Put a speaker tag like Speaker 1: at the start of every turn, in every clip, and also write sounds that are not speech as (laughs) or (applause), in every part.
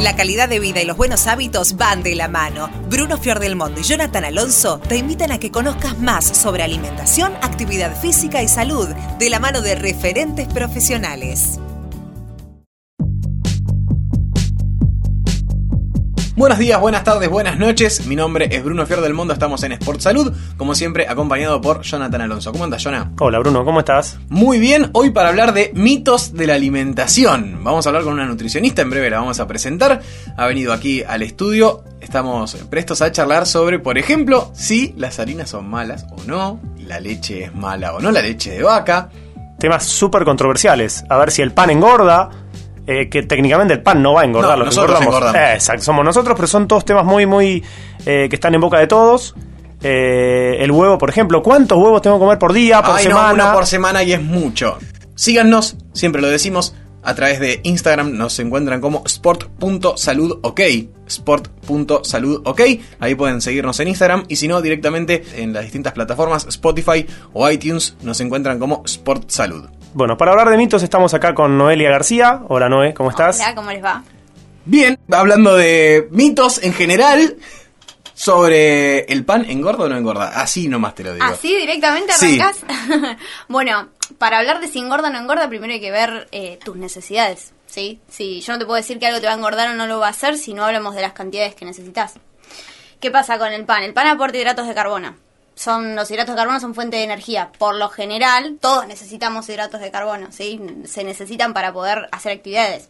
Speaker 1: La calidad de vida y los buenos hábitos van de la mano. Bruno Fiordelmondo y Jonathan Alonso te invitan a que conozcas más sobre alimentación, actividad física y salud de la mano de referentes profesionales.
Speaker 2: Buenos días, buenas tardes, buenas noches. Mi nombre es Bruno Fior del Mundo. Estamos en Sport Salud, como siempre, acompañado por Jonathan Alonso. ¿Cómo andas, Jonah?
Speaker 3: Hola, Bruno, ¿cómo estás?
Speaker 2: Muy bien, hoy para hablar de mitos de la alimentación. Vamos a hablar con una nutricionista, en breve la vamos a presentar. Ha venido aquí al estudio. Estamos prestos a charlar sobre, por ejemplo, si las harinas son malas o no, la leche es mala o no, la leche de vaca.
Speaker 3: Temas súper controversiales. A ver si el pan engorda eh, que técnicamente el pan no va a engordar.
Speaker 2: No, nosotros engordamos.
Speaker 3: Eh, exacto, somos nosotros, pero son todos temas muy, muy eh, que están en boca de todos. el huevo, por ejemplo, ¿cuántos huevos tengo que comer por día, por semana?
Speaker 2: No, uno por semana y es mucho. Síganos, siempre lo decimos, a través de Instagram nos encuentran como sport.saludok. Sport.saludok. Ahí pueden seguirnos en Instagram y si no, directamente en las distintas plataformas Spotify o iTunes nos encuentran como Sport Salud.
Speaker 3: Bueno, para hablar de mitos estamos acá con Noelia García. Hola Noé, ¿cómo estás?
Speaker 4: Hola, ¿cómo les va?
Speaker 2: Bien, hablando de mitos en general sobre el pan, ¿engorda o no engorda? Así nomás te lo digo.
Speaker 4: ¿Así directamente arrancás? (laughs) bueno, para hablar de si engorda o no engorda, primero hay que ver eh, tus necesidades, ¿sí? Sí, yo no te puedo decir que algo te va a engordar o no lo va a hacer si no hablamos de las cantidades que necesitas. ¿Qué pasa con el pan? El pan aporta hidratos de carbono son los hidratos de carbono son fuente de energía. Por lo general, todos necesitamos hidratos de carbono, ¿sí? Se necesitan para poder hacer actividades.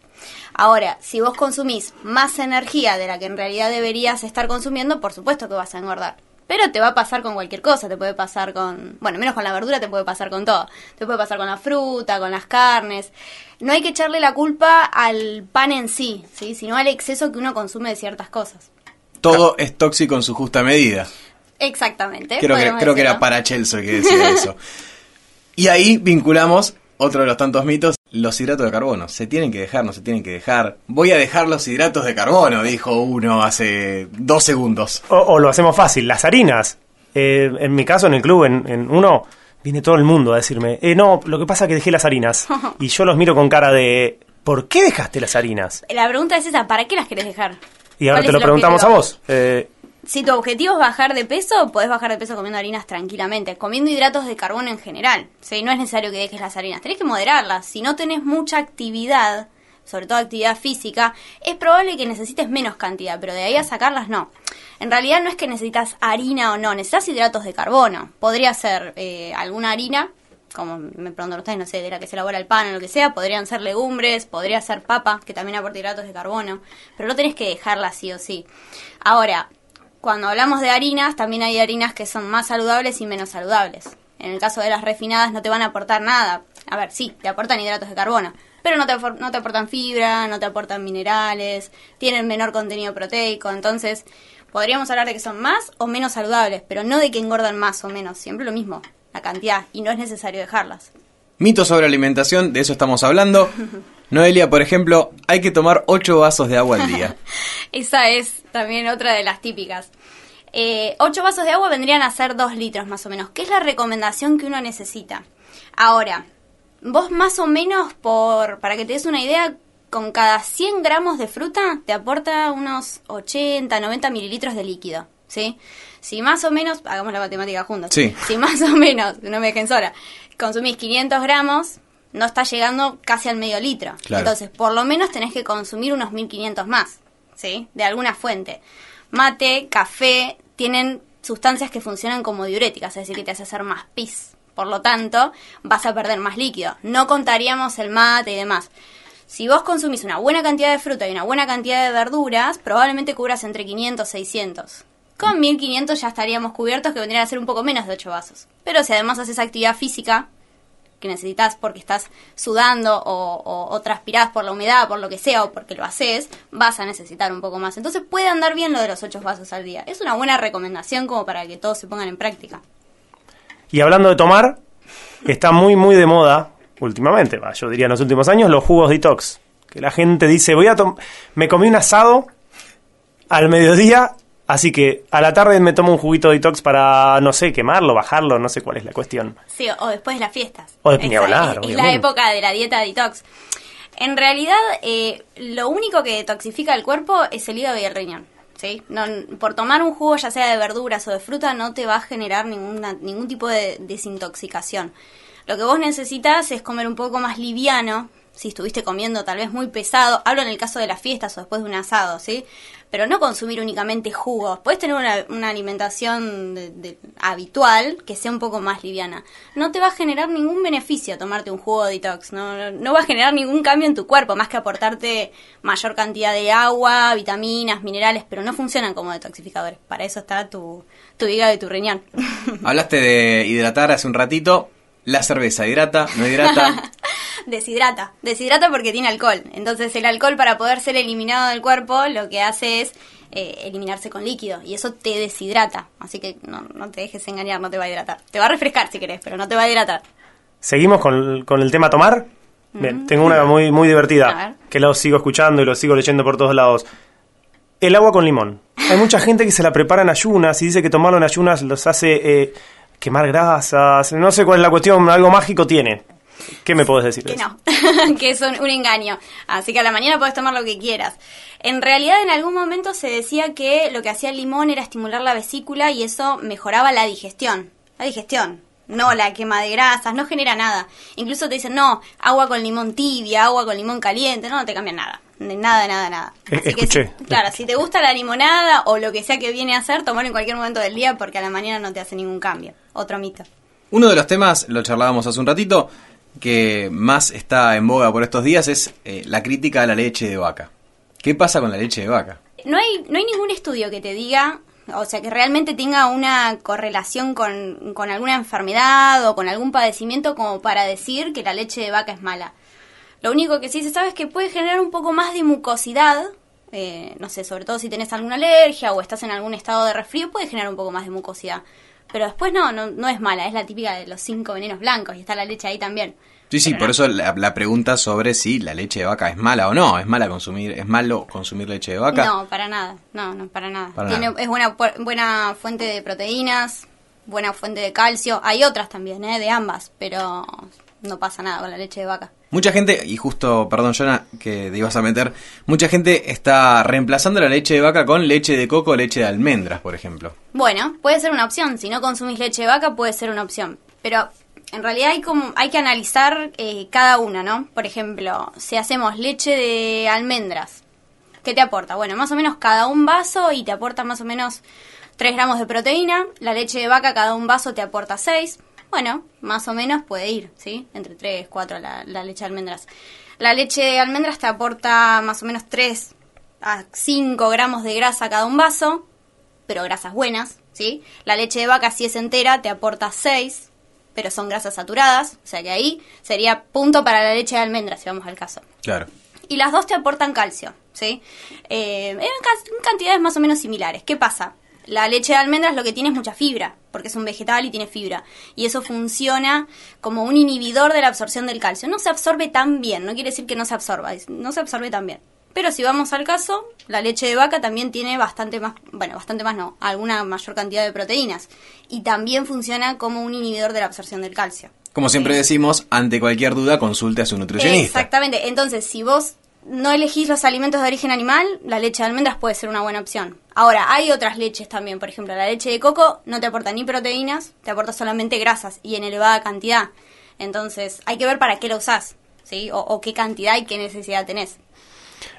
Speaker 4: Ahora, si vos consumís más energía de la que en realidad deberías estar consumiendo, por supuesto que vas a engordar. Pero te va a pasar con cualquier cosa, te puede pasar con, bueno, menos con la verdura, te puede pasar con todo. Te puede pasar con la fruta, con las carnes. No hay que echarle la culpa al pan en sí, ¿sí? sino al exceso que uno consume de ciertas cosas.
Speaker 2: Todo es tóxico en su justa medida.
Speaker 4: Exactamente.
Speaker 2: Creo, que, creo que era para Chelsea que decía eso. (laughs) Y ahí vinculamos otro de los tantos mitos, los hidratos de carbono. Se tienen que dejar, no se tienen que dejar. Voy a dejar los hidratos de carbono, dijo uno hace dos segundos.
Speaker 3: O, lo hacemos fácil, las harinas. Eh, en mi caso, en el club, en, uno, viene todo el mundo a decirme, eh, no, lo que pasa es que dejé las harinas. (laughs) y yo los miro con cara de, ¿por qué dejaste las harinas?
Speaker 4: La pregunta es esa, ¿para qué las querés dejar?
Speaker 3: Y ahora te lo preguntamos a vos. Eh,
Speaker 4: si tu objetivo es bajar de peso, podés bajar de peso comiendo harinas tranquilamente, comiendo hidratos de carbono en general. ¿sí? No es necesario que dejes las harinas, tenés que moderarlas. Si no tenés mucha actividad, sobre todo actividad física, es probable que necesites menos cantidad, pero de ahí a sacarlas no. En realidad no es que necesitas harina o no, necesitas hidratos de carbono. Podría ser eh, alguna harina, como me preguntan ustedes, no sé, de la que se elabora el pan o lo que sea, podrían ser legumbres, podría ser papa, que también aporta hidratos de carbono, pero no tenés que dejarla sí o sí. Ahora, cuando hablamos de harinas, también hay harinas que son más saludables y menos saludables. En el caso de las refinadas no te van a aportar nada. A ver, sí, te aportan hidratos de carbono, pero no te, no te aportan fibra, no te aportan minerales, tienen menor contenido proteico, entonces podríamos hablar de que son más o menos saludables, pero no de que engordan más o menos, siempre lo mismo, la cantidad, y no es necesario dejarlas.
Speaker 2: Mitos sobre alimentación, de eso estamos hablando. (laughs) Noelia, por ejemplo, hay que tomar 8 vasos de agua al día. (laughs)
Speaker 4: Esa es también otra de las típicas. Eh, 8 vasos de agua vendrían a ser 2 litros más o menos, que es la recomendación que uno necesita. Ahora, vos más o menos, por para que te des una idea, con cada 100 gramos de fruta te aporta unos 80, 90 mililitros de líquido, ¿sí? Si más o menos, hagamos la matemática juntos,
Speaker 2: sí.
Speaker 4: si más o menos, no me dejen sola, consumís 500 gramos, no está llegando casi al medio litro. Entonces, por lo menos tenés que consumir unos 1500 más, ¿sí? De alguna fuente. Mate, café, tienen sustancias que funcionan como diuréticas, es decir, que te hace hacer más pis. Por lo tanto, vas a perder más líquido. No contaríamos el mate y demás. Si vos consumís una buena cantidad de fruta y una buena cantidad de verduras, probablemente cubras entre 500 y 600. Con 1500 ya estaríamos cubiertos, que vendrían a ser un poco menos de 8 vasos. Pero si además haces actividad física, que necesitas porque estás sudando o, o, transpirás por la humedad, por lo que sea, o porque lo haces, vas a necesitar un poco más. Entonces puede andar bien lo de los 8 vasos al día. Es una buena recomendación como para que todos se pongan en práctica.
Speaker 3: Y hablando de tomar, está muy, muy de moda últimamente, yo diría en los últimos años, los jugos detox. Que la gente dice, voy a me comí un asado al mediodía Así que a la tarde me tomo un juguito de detox para, no sé, quemarlo, bajarlo, no sé cuál es la cuestión.
Speaker 4: Sí, o después de las fiestas.
Speaker 3: O de hablar,
Speaker 4: Es, la época de la dieta detox. En realidad, eh, lo único que detoxifica el cuerpo es el hígado y el riñón. ¿sí? No, por tomar un jugo, ya sea de verduras o de fruta, no te va a generar ninguna, ningún tipo de desintoxicación. Lo que vos necesitas es comer un poco más liviano, si estuviste comiendo tal vez muy pesado, hablo en el caso de las fiestas o después de un asado, ¿sí? Pero no consumir únicamente jugos, puedes tener una, alimentación habitual que sea un poco más liviana. No te va a generar ningún beneficio tomarte un jugo detox, no, no va a generar ningún cambio en tu cuerpo, más que aportarte mayor cantidad de agua, vitaminas, minerales, pero no funcionan como detoxificadores. Para eso está tu, tu hígado y tu riñón.
Speaker 2: Hablaste de hidratar hace un ratito. La cerveza hidrata, no hidrata. (laughs)
Speaker 4: deshidrata. Deshidrata porque tiene alcohol. Entonces el alcohol para poder ser eliminado del cuerpo lo que hace es eh, eliminarse con líquido y eso te deshidrata. Así que no, no, te dejes engañar, no te va a hidratar. Te va a refrescar si querés, pero no te va a hidratar.
Speaker 3: ¿Seguimos con, con el tema tomar? Bien, tengo una muy, muy divertida que lo sigo escuchando y lo sigo leyendo por todos lados. El agua con limón. Hay mucha (laughs) gente que se la prepara en ayunas y dice que tomarlo en ayunas los hace eh, quemar grasas. No sé cuál es la cuestión, algo mágico tiene. ¿Qué me puedes decir?
Speaker 4: Que no, (laughs) que es un, engaño. Así que a la mañana puedes tomar lo que quieras. En realidad, en algún momento se decía que lo que hacía el limón era estimular la vesícula y eso mejoraba la digestión. La digestión, no la quema de grasas, no genera nada. Incluso te dicen, no, agua con limón tibia, agua con limón caliente, no, no te cambia nada. Nada, nada, nada.
Speaker 3: Así Que,
Speaker 4: claro, si te gusta la limonada o lo que sea que viene a hacer, tomar en cualquier momento del día porque a la mañana no te hace ningún cambio. Otro mito.
Speaker 2: Uno de los temas, lo charlábamos hace un ratito, que más está en boga por estos días es eh, la crítica a la leche de vaca. ¿Qué pasa con la leche de vaca?
Speaker 4: No hay, no hay ningún estudio que te diga, o sea, que realmente tenga una correlación con, con alguna enfermedad o con algún padecimiento como para decir que la leche de vaca es mala. Lo único que sí se sabe es que puede generar un poco más de mucosidad, eh, no sé, sobre todo si tenés alguna alergia o estás en algún estado de resfrío, puede generar un poco más de mucosidad. Pero después no, no, no es mala, es la típica de los cinco venenos blancos y está la leche ahí también.
Speaker 2: Sí, sí, por eso la, pregunta sobre si la leche de vaca es mala o no. ¿Es mala consumir, es malo consumir leche de vaca?
Speaker 4: No, para nada, no, no, para nada. Tiene, Es buena, buena fuente de proteínas, buena fuente de calcio. Hay otras también, ¿eh? de ambas, pero no pasa nada con la leche de vaca.
Speaker 2: Mucha gente, y justo, perdón, Jonah, que te ibas a meter, mucha gente está reemplazando la leche de vaca con leche de coco o leche de almendras, por ejemplo.
Speaker 4: Bueno, puede ser una opción. Si no consumís leche de vaca, puede ser una opción. Pero en realidad hay, como, hay que analizar eh, cada una, ¿no? Por ejemplo, si hacemos leche de almendras, ¿qué te aporta? Bueno, más o menos cada un vaso y te aporta más o menos 3 gramos de proteína. La leche de vaca, cada un vaso te aporta 6 bueno, más o menos puede ir, ¿sí? Entre 3, 4 la, la leche de almendras. La leche de almendras te aporta más o menos 3 a 5 gramos de grasa cada un vaso, pero grasas buenas, ¿sí? La leche de vaca, si es entera, te aporta 6, pero son grasas saturadas, o sea que ahí sería punto para la leche de almendras, si vamos al caso.
Speaker 2: Claro.
Speaker 4: Y las dos te aportan calcio, ¿sí? Eh, en cantidades más o menos similares. ¿Qué pasa? La leche de almendras lo que tiene es mucha fibra, porque es un vegetal y tiene fibra. Y eso funciona como un inhibidor de la absorción del calcio. No se absorbe tan bien, no quiere decir que no se absorba, no se absorbe tan bien. Pero si vamos al caso, la leche de vaca también tiene bastante más, bueno, bastante más no, alguna mayor cantidad de proteínas. Y también funciona como un inhibidor de la absorción del calcio.
Speaker 2: Como siempre decimos, ante cualquier duda consulte a su nutricionista.
Speaker 4: Exactamente. Entonces, si vos no elegís los alimentos de origen animal, la leche de almendras puede ser una buena opción. Ahora, hay otras leches también, por ejemplo, la leche de coco no te aporta ni proteínas, te aporta solamente grasas y en elevada cantidad. Entonces, hay que ver para qué lo usás, ¿sí? O, qué cantidad y qué necesidad tenés.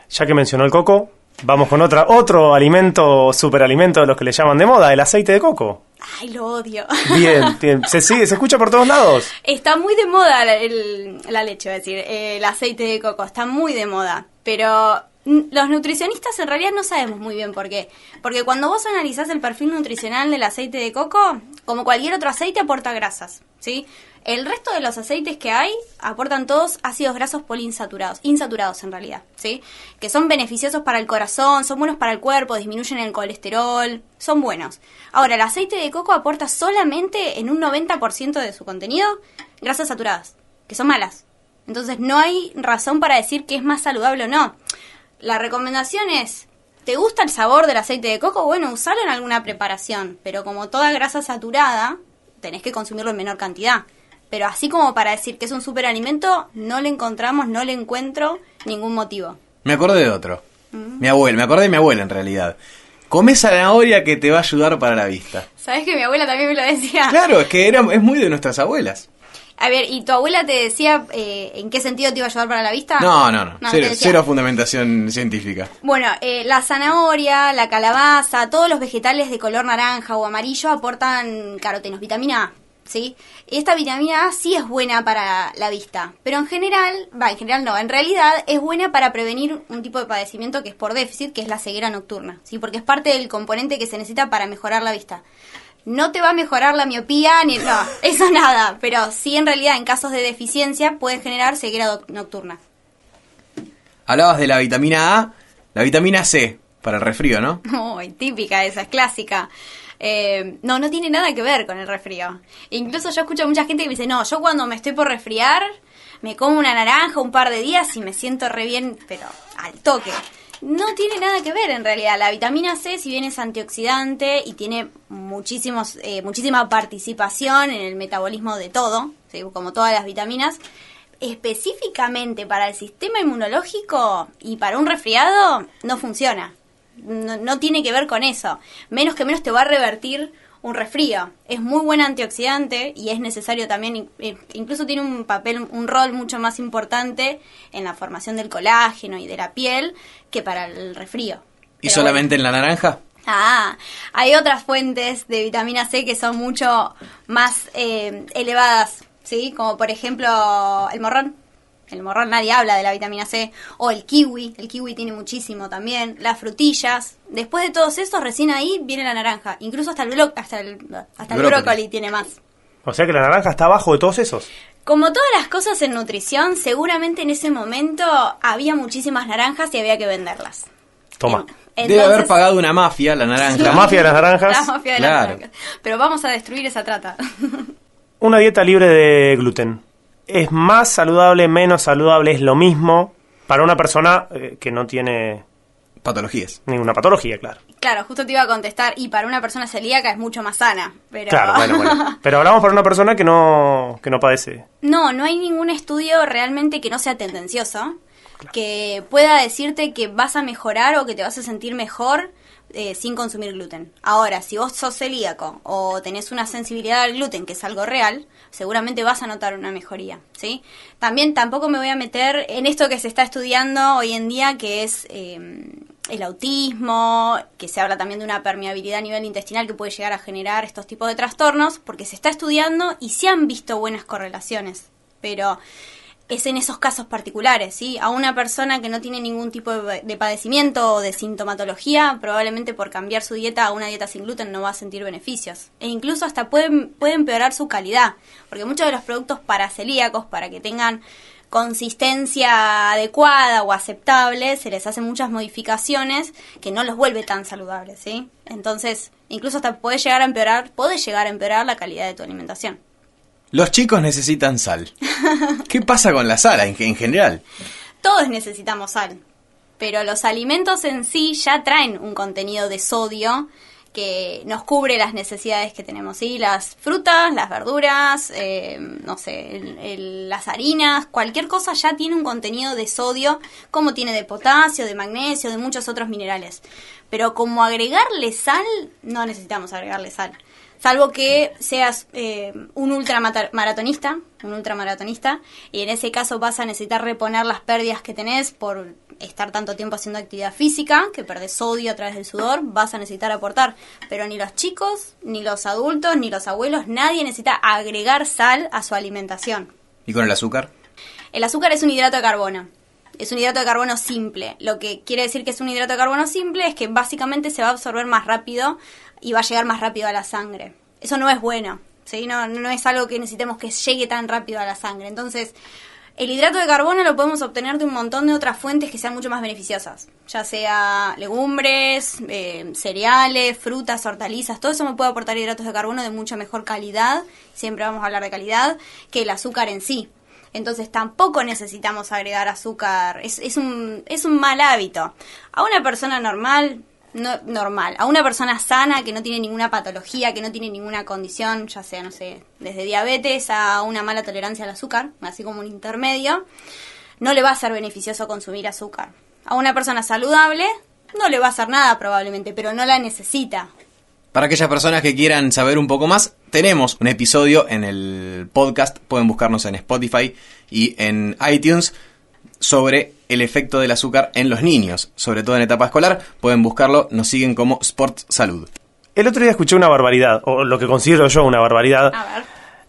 Speaker 3: Ya que mencionó el coco, vamos con otra, otro alimento, superalimento de los que le llaman de moda, el aceite de coco.
Speaker 4: Ay, lo odio.
Speaker 3: Bien, (laughs) bien. Se sigue, se escucha por todos lados.
Speaker 4: Está muy de moda la, leche, es decir, el aceite de coco, está muy de moda. Pero los nutricionistas en realidad no sabemos muy bien por qué. Porque cuando vos analizás el perfil nutricional del aceite de coco, como cualquier otro aceite, aporta grasas, ¿sí? El resto de los aceites que hay aportan todos ácidos grasos poliinsaturados, insaturados en realidad, ¿sí? Que son beneficiosos para el corazón, son buenos para el cuerpo, disminuyen el colesterol, son buenos. Ahora, el aceite de coco aporta solamente en un 90% de su contenido grasas saturadas, que son malas. Entonces no hay razón para decir que es más saludable o no. La recomendación es, ¿te gusta el sabor del aceite de coco? Bueno, usalo en alguna preparación, pero como toda grasa saturada, tenés que consumirlo en menor cantidad. Pero así como para decir que es un superalimento, no le encontramos, no le encuentro ningún motivo.
Speaker 2: Me acordé de otro. Mi abuela, me acordé de mi abuela en realidad. Come zanahoria que te va a ayudar para la vista.
Speaker 4: ¿Sabes que mi abuela también me lo decía?
Speaker 2: Claro, es que era, es muy de nuestras abuelas.
Speaker 4: A ver, ¿y tu abuela te decía eh, en qué sentido te iba a ayudar para la vista?
Speaker 2: No, no, no. cero, cero fundamentación científica.
Speaker 4: Bueno, eh, la zanahoria, la calabaza, todos los vegetales de color naranja o amarillo aportan carotenos, vitamina A, ¿sí? Esta vitamina A sí es buena para la vista, pero en general, va, en general no, en realidad es buena para prevenir un tipo de padecimiento que es por déficit, que es la ceguera nocturna, ¿sí? Porque es parte del componente que se necesita para mejorar la vista. No te va a mejorar la miopía, ni no, eso nada, pero sí en realidad en casos de deficiencia pueden generar ceguera nocturna.
Speaker 2: Hablabas de la vitamina A, la vitamina C, para el resfrío, ¿no? (laughs)
Speaker 4: Muy típica esa, es clásica. Eh, no, no tiene nada que ver con el resfrío. Incluso yo escucho a mucha gente que me dice, no, yo cuando me estoy por resfriar, me como una naranja un par de días y me siento re bien, pero al toque. No tiene nada que ver en realidad. La vitamina C, si bien es antioxidante y tiene muchísimos, eh, muchísima participación en el metabolismo de todo, como todas las vitaminas, específicamente para el sistema inmunológico y para un resfriado no funciona. No, no tiene que ver con eso. Menos que menos te va a revertir un resfrío. Es muy buen antioxidante y es necesario también, eh, incluso tiene un papel, un rol mucho más importante en la formación del colágeno y de la piel que para el resfrío.
Speaker 2: ¿Y
Speaker 4: Pero
Speaker 2: solamente en la naranja?
Speaker 4: Ah, hay otras fuentes de vitamina C que son mucho más eh, elevadas, ¿sí? Como por ejemplo el morrón. El morrón nadie habla de la vitamina C. O el kiwi, el kiwi tiene muchísimo también. Las frutillas. Después de todos estos, recién ahí viene la naranja. Incluso hasta el, blo- hasta el, hasta el
Speaker 2: Brócoli.
Speaker 4: brócoli tiene más.
Speaker 3: O sea que la naranja está abajo de todos esos.
Speaker 4: Como todas las cosas en nutrición, seguramente en ese momento había muchísimas naranjas y había que venderlas.
Speaker 3: Toma.
Speaker 4: En-
Speaker 2: Debe haber pagado una mafia, la naranja.
Speaker 3: La mafia de las naranjas.
Speaker 4: La mafia de
Speaker 2: Claro.
Speaker 4: las naranjas. Pero vamos a destruir esa trata. (laughs)
Speaker 3: Una dieta libre de gluten. ¿Es más saludable, menos saludable? ¿Es lo mismo para una persona eh, que no tiene
Speaker 2: Patologías.
Speaker 3: ninguna patología, claro?
Speaker 4: claro, justo te iba a contestar. Y para una persona celíaca es mucho más sana. Pero...
Speaker 3: Claro, bueno, bueno. (laughs) Pero hablamos para una persona que no, que no padece.
Speaker 4: No, no hay ningún estudio realmente que no sea tendencioso, que pueda decirte que vas a mejorar o que te vas a sentir mejor eh, sin consumir gluten. Ahora, si vos sos celíaco o tenés una sensibilidad al gluten, que es algo real, seguramente vas a notar una mejoría, ¿sí? También tampoco me voy a meter en esto que se está estudiando hoy en día, que es eh, el autismo, que se habla también de una permeabilidad a nivel intestinal que puede llegar a generar estos tipos de trastornos, porque se está estudiando y se han visto buenas correlaciones, pero es en esos casos particulares, ¿sí? A una persona que no tiene ningún tipo de, de padecimiento o de sintomatología, probablemente por cambiar su dieta a una dieta sin gluten no va a sentir beneficios. E incluso hasta pueden, puede empeorar su calidad, porque muchos de los productos para celíacos, para que tengan consistencia adecuada o aceptable, se les hacen muchas modificaciones que no los vuelve tan saludables, ¿sí? Entonces, incluso hasta puede llegar a empeorar, puede llegar a empeorar la calidad de tu alimentación.
Speaker 2: Los chicos necesitan sal. (laughs) ¿Qué pasa con la sal en, en general?
Speaker 4: Todos necesitamos sal, pero los alimentos en sí ya traen un contenido de sodio que nos cubre las necesidades que tenemos, ¿sí? Las frutas, las verduras, eh, no sé, el- el- las harinas, cualquier cosa ya tiene un contenido de sodio, como tiene de potasio, de magnesio, de muchos otros minerales. Pero como agregarle sal, no necesitamos agregarle sal. Salvo que seas eh, un ultramaratonista, un ultramaratonista, y en ese caso vas a necesitar reponer las pérdidas que tenés por estar tanto tiempo haciendo actividad física, que perdés sodio a través del sudor, vas a necesitar aportar. Pero ni los chicos, ni los adultos, ni los abuelos, nadie necesita agregar sal a su alimentación.
Speaker 2: ¿Y con el azúcar?
Speaker 4: El azúcar es un hidrato de carbono. Es un hidrato de carbono simple. Lo que quiere decir que es un hidrato de carbono simple es que básicamente se va a absorber más rápido y va a llegar más rápido a la sangre. Eso no es bueno. ¿sí? No, no es algo que necesitemos que llegue tan rápido a la sangre. Entonces, el hidrato de carbono lo podemos obtener de un montón de otras fuentes que sean mucho más beneficiosas. Ya sea legumbres, eh, cereales, frutas, hortalizas. Todo eso me puede aportar hidratos de carbono de mucha mejor calidad. Siempre vamos a hablar de calidad que el azúcar en sí. Entonces tampoco necesitamos agregar azúcar. Es, es, un, es un mal hábito. A una persona normal, no- normal. A una persona sana que no tiene ninguna patología, que no tiene ninguna condición, ya sea, no sé, desde diabetes a una mala tolerancia al azúcar, así como un intermedio, no le va a ser beneficioso consumir azúcar. A una persona saludable no le va a hacer nada probablemente, pero no la necesita.
Speaker 2: Para aquellas personas que quieran saber un poco más, tenemos un episodio en el podcast, pueden buscarnos en Spotify y en iTunes sobre el efecto del azúcar en los niños, sobre todo en etapa escolar, pueden buscarlo, nos siguen como Sport Salud.
Speaker 3: El otro día escuché una barbaridad, o lo que considero yo una barbaridad.
Speaker 4: A ver.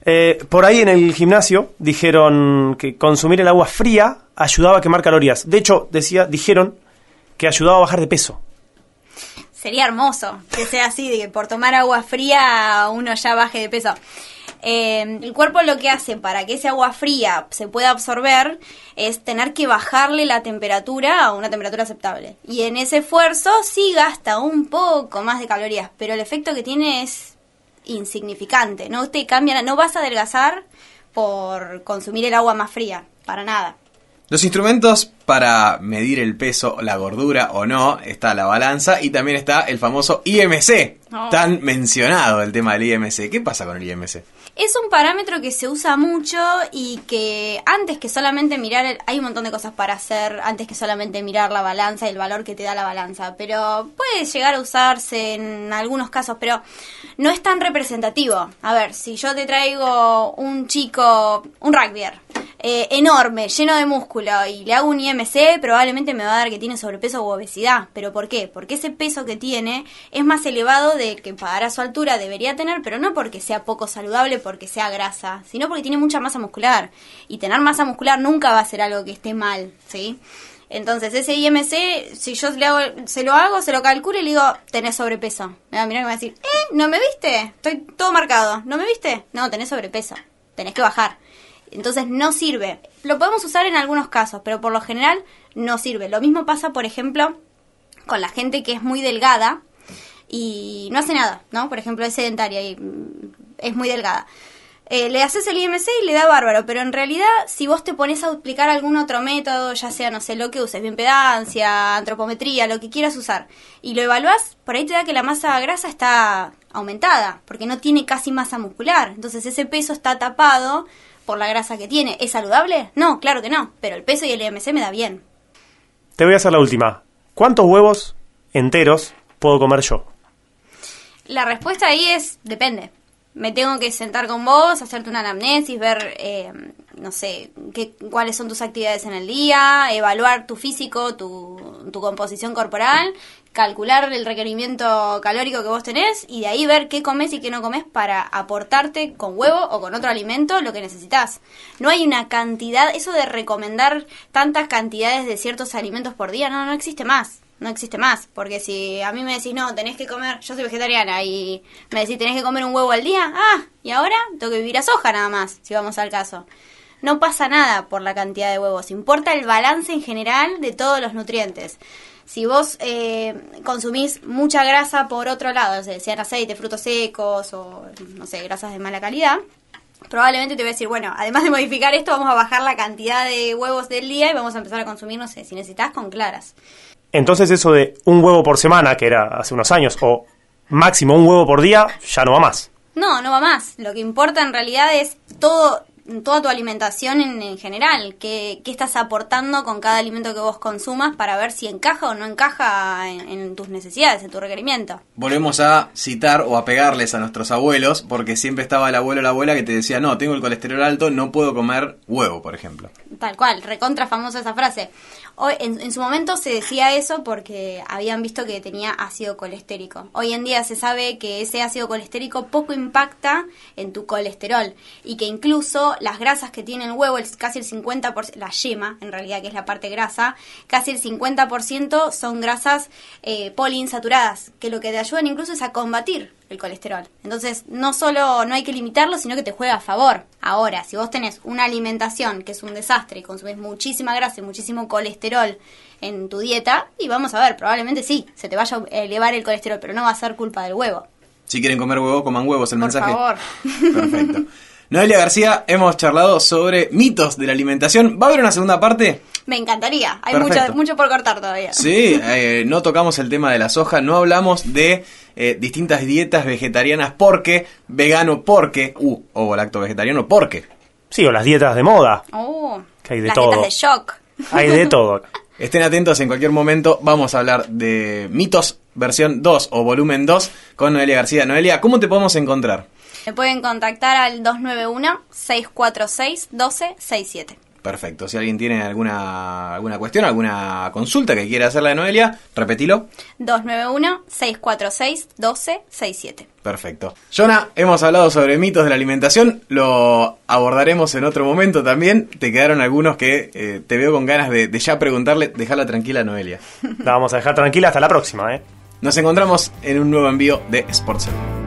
Speaker 3: Eh, por ahí en el gimnasio dijeron que consumir el agua fría ayudaba a quemar calorías. De hecho, decía, dijeron que ayudaba a bajar de peso.
Speaker 4: Sería hermoso que sea así, de que por tomar agua fría uno ya baje de peso. Eh, el cuerpo lo que hace para que ese agua fría se pueda absorber es tener que bajarle la temperatura a una temperatura aceptable. Y en ese esfuerzo sí gasta un poco más de calorías, pero el efecto que tiene es insignificante. No te cambia, no vas a adelgazar por consumir el agua más fría, para nada.
Speaker 2: Los instrumentos para medir el peso, la gordura o no, está la balanza y también está el famoso IMC,
Speaker 4: Oh.
Speaker 2: tan mencionado el tema del IMC. ¿Qué pasa con el IMC?
Speaker 4: Es un parámetro que se usa mucho y que antes que solamente mirar, el- hay un montón de cosas para hacer antes que solamente mirar la balanza y el valor que te da la balanza, pero puede llegar a usarse en algunos casos, pero no es tan representativo. A ver, si yo te traigo un chico, un rugbyer, eh, enorme, lleno de músculo y le hago un IMC, probablemente me va a dar que tiene sobrepeso u obesidad. ¿Pero por qué? Porque ese peso que tiene es más elevado del que para su altura debería tener, pero no porque sea poco saludable, porque sea grasa, sino porque tiene mucha masa muscular. Y tener masa muscular nunca va a ser algo que esté mal, ¿sí? Entonces, ese IMC, si yo le hago, se lo hago, se lo calculo y le digo, tenés sobrepeso. Me va a mirar y me va a decir, ¿eh? ¿No me viste? Estoy todo marcado. ¿No me viste? No, tenés sobrepeso. Tenés que bajar. Entonces no sirve. Lo podemos usar en algunos casos, pero por lo general no sirve. Lo mismo pasa, por ejemplo, con la gente que es muy delgada y no hace nada, ¿no? Por ejemplo, es sedentaria y mm, es muy delgada. Eh, le haces el IMC y le da bárbaro, pero en realidad si vos te pones a aplicar algún otro método, ya sea, no sé, lo que uses, bioimpedancia, antropometría, lo que quieras usar, y lo evaluás, por ahí te da que la masa grasa está aumentada, porque no tiene casi masa muscular. Entonces ese peso está tapado por la grasa que tiene. ¿Es saludable? No, claro que no, pero el peso y el IMC me da bien.
Speaker 3: Te voy a hacer la última. ¿Cuántos huevos enteros puedo comer yo?
Speaker 4: La respuesta ahí es depende. Me tengo que sentar con vos, hacerte una anamnesis, ver, eh, no sé, qué, cuáles son tus actividades en el día, evaluar tu físico, tu, tu composición corporal, calcular el requerimiento calórico que vos tenés y de ahí ver qué comes y qué no comes para aportarte con huevo o con otro alimento lo que necesitas. No hay una cantidad, eso de recomendar tantas cantidades de ciertos alimentos por día, no, no existe más no existe más. Porque si a mí me decís, no, tenés que comer, yo soy vegetariana y me decís, tenés que comer un huevo al día, ah, y ahora tengo que vivir a soja nada más, si vamos al caso. No pasa nada por la cantidad de huevos, importa el balance en general de todos los nutrientes. Si vos eh, consumís mucha grasa por otro lado, o sea, sean aceite, frutos secos o, no sé, grasas de mala calidad, probablemente te voy a decir, bueno, además de modificar esto, vamos a bajar la cantidad de huevos del día y vamos a empezar a consumir, no sé, si necesitas con claras.
Speaker 3: Entonces eso de un huevo por semana, que era hace unos años, o máximo un huevo por día, ya no va más.
Speaker 4: No, no va más. Lo que importa en realidad es todo, toda tu alimentación en, en general. ¿Qué, ¿Qué estás aportando con cada alimento que vos consumas para ver si encaja o no encaja en, en tus necesidades, en tu requerimiento?
Speaker 2: Volvemos a citar o a pegarles a nuestros abuelos, porque siempre estaba el abuelo o la abuela que te decía, no, tengo el colesterol alto, no puedo comer huevo, por ejemplo.
Speaker 4: Tal cual, recontra famosa esa frase. Hoy, en, en su momento se decía eso porque habían visto que tenía ácido colestérico. Hoy en día se sabe que ese ácido colestérico poco impacta en tu colesterol y que incluso las grasas que tiene el huevo, el- casi el 50%, la yema en realidad que es la parte grasa, casi el 50% son grasas eh, poliinsaturadas, que lo que te ayudan incluso es a combatir el colesterol. Entonces, no solo no hay que limitarlo, sino que te juega a favor. Ahora, si vos tenés una alimentación que es un desastre y consumís muchísima grasa y muchísimo colesterol en tu dieta, y vamos a ver, probablemente sí, se te vaya a elevar el colesterol, pero no va a ser culpa del huevo.
Speaker 2: Si quieren comer huevo, coman huevos, el
Speaker 4: Por
Speaker 2: mensaje.
Speaker 4: favor.
Speaker 2: Perfecto. (laughs) Noelia García, hemos charlado sobre mitos de la alimentación. ¿Va a haber una segunda parte?
Speaker 4: Me encantaría. Hay
Speaker 2: Perfecto.
Speaker 4: mucho, mucho por cortar todavía.
Speaker 2: Sí, eh, no tocamos el tema de la soja, no hablamos de eh, distintas dietas vegetarianas porque, vegano porque, uh, o lacto vegetariano porque.
Speaker 3: Sí, o las dietas de moda.
Speaker 4: Oh,
Speaker 3: Que hay de
Speaker 4: las
Speaker 3: todo.
Speaker 4: dietas de shock.
Speaker 3: Hay de todo. (laughs)
Speaker 2: Estén atentos en cualquier momento, vamos a hablar de mitos versión 2 o volumen 2 con Noelia García. Noelia, ¿cómo te podemos encontrar?
Speaker 4: Me pueden contactar al 291-646-1267.
Speaker 2: Perfecto, si alguien tiene alguna, alguna cuestión, alguna consulta que quiera hacerle a Noelia, repetilo.
Speaker 4: 291-646-1267.
Speaker 2: Perfecto. Jonah, hemos hablado sobre mitos de la alimentación, lo abordaremos en otro momento también. Te quedaron algunos que eh, te veo con ganas de, de ya preguntarle, dejarla tranquila a Noelia. (laughs)
Speaker 3: La vamos a dejar tranquila hasta la próxima, ¿eh?
Speaker 2: Nos encontramos en un nuevo envío de Sports. Center.